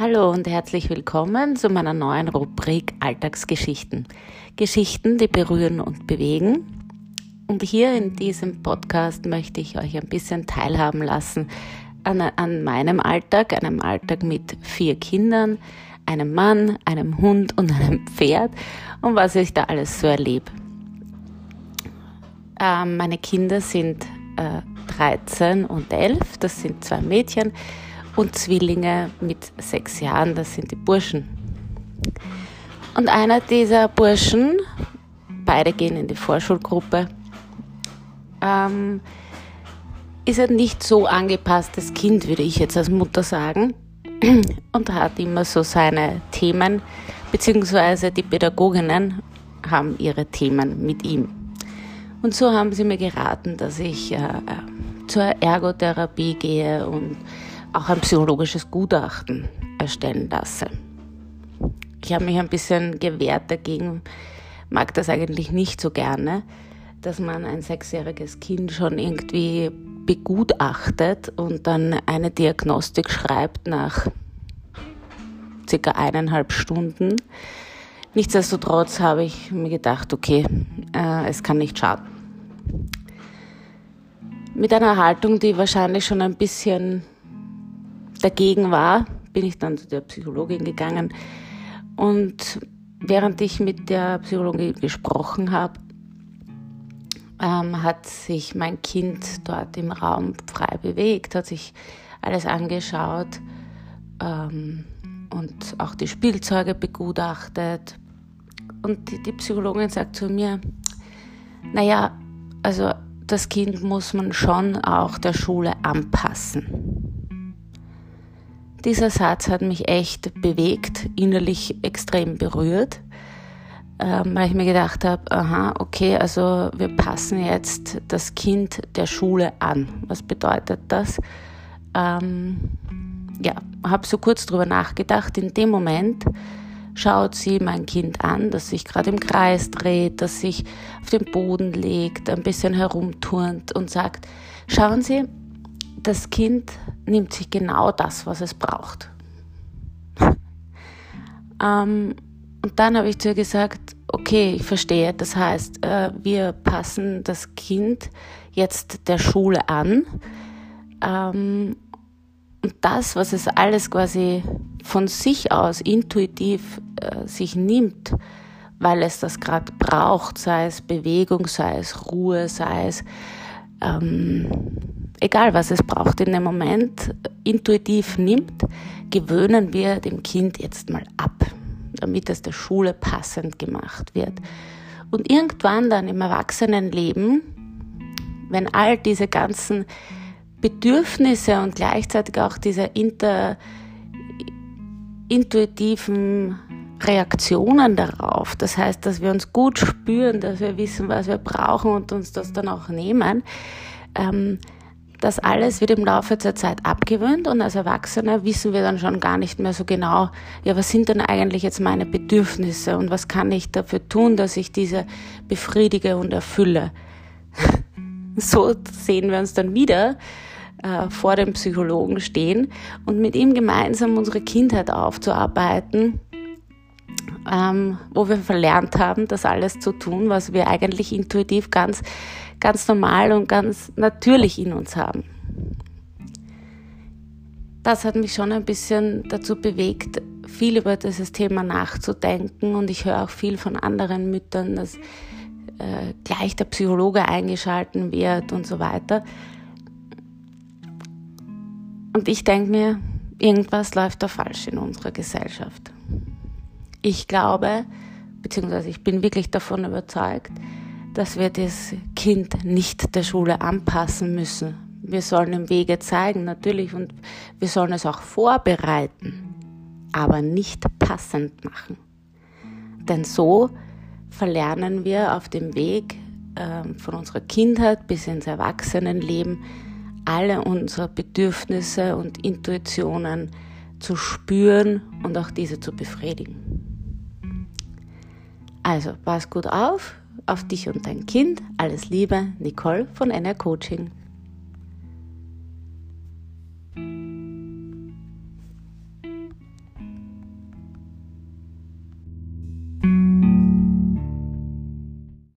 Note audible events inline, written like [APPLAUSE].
Hallo und herzlich willkommen zu meiner neuen Rubrik Alltagsgeschichten. Geschichten, die berühren und bewegen. Und hier in diesem Podcast möchte ich euch ein bisschen teilhaben lassen an, an meinem Alltag, einem Alltag mit vier Kindern, einem Mann, einem Hund und einem Pferd und was ich da alles so erlebe. Ähm, meine Kinder sind äh, 13 und 11, das sind zwei Mädchen und Zwillinge mit sechs Jahren, das sind die Burschen. Und einer dieser Burschen, beide gehen in die Vorschulgruppe, ähm, ist ein nicht so angepasstes Kind, würde ich jetzt als Mutter sagen, [CLEARS THROAT] und hat immer so seine Themen, beziehungsweise die Pädagoginnen haben ihre Themen mit ihm. Und so haben sie mir geraten, dass ich äh, zur Ergotherapie gehe und auch ein psychologisches Gutachten erstellen lasse. Ich habe mich ein bisschen gewehrt dagegen, mag das eigentlich nicht so gerne, dass man ein sechsjähriges Kind schon irgendwie begutachtet und dann eine Diagnostik schreibt nach circa eineinhalb Stunden. Nichtsdestotrotz habe ich mir gedacht, okay, äh, es kann nicht schaden. Mit einer Haltung, die wahrscheinlich schon ein bisschen dagegen war, bin ich dann zu der Psychologin gegangen. Und während ich mit der Psychologin gesprochen habe, ähm, hat sich mein Kind dort im Raum frei bewegt, hat sich alles angeschaut ähm, und auch die Spielzeuge begutachtet. Und die, die Psychologin sagt zu mir, naja, also das Kind muss man schon auch der Schule anpassen. Dieser Satz hat mich echt bewegt, innerlich extrem berührt, ähm, weil ich mir gedacht habe, aha, okay, also wir passen jetzt das Kind der Schule an. Was bedeutet das? Ähm, ja, habe so kurz drüber nachgedacht. In dem Moment schaut sie mein Kind an, das sich gerade im Kreis dreht, das sich auf den Boden legt, ein bisschen herumturnt und sagt, schauen Sie, das Kind nimmt sich genau das, was es braucht. [LAUGHS] ähm, und dann habe ich zu ihr gesagt, okay, ich verstehe, das heißt, äh, wir passen das Kind jetzt der Schule an. Ähm, und das, was es alles quasi von sich aus intuitiv äh, sich nimmt, weil es das gerade braucht, sei es Bewegung, sei es Ruhe, sei es ähm, egal was es braucht in dem Moment, intuitiv nimmt, gewöhnen wir dem Kind jetzt mal ab, damit es der Schule passend gemacht wird. Und irgendwann dann im Erwachsenenleben, wenn all diese ganzen Bedürfnisse und gleichzeitig auch diese inter, intuitiven Reaktionen darauf, das heißt, dass wir uns gut spüren, dass wir wissen, was wir brauchen und uns das dann auch nehmen, ähm, das alles wird im Laufe der Zeit abgewöhnt und als Erwachsene wissen wir dann schon gar nicht mehr so genau, ja, was sind denn eigentlich jetzt meine Bedürfnisse und was kann ich dafür tun, dass ich diese befriedige und erfülle. [LAUGHS] so sehen wir uns dann wieder äh, vor dem Psychologen stehen und mit ihm gemeinsam unsere Kindheit aufzuarbeiten, ähm, wo wir verlernt haben, das alles zu tun, was wir eigentlich intuitiv ganz ganz normal und ganz natürlich in uns haben. Das hat mich schon ein bisschen dazu bewegt, viel über dieses Thema nachzudenken und ich höre auch viel von anderen Müttern, dass äh, gleich der Psychologe eingeschalten wird und so weiter. Und ich denke mir, irgendwas läuft da falsch in unserer Gesellschaft. Ich glaube, beziehungsweise ich bin wirklich davon überzeugt, dass wir das Kind nicht der Schule anpassen müssen. Wir sollen ihm Wege zeigen, natürlich, und wir sollen es auch vorbereiten, aber nicht passend machen. Denn so verlernen wir auf dem Weg äh, von unserer Kindheit bis ins Erwachsenenleben alle unsere Bedürfnisse und Intuitionen zu spüren und auch diese zu befriedigen. Also, pass gut auf, auf dich und dein Kind. Alles Liebe, Nicole von NR Coaching.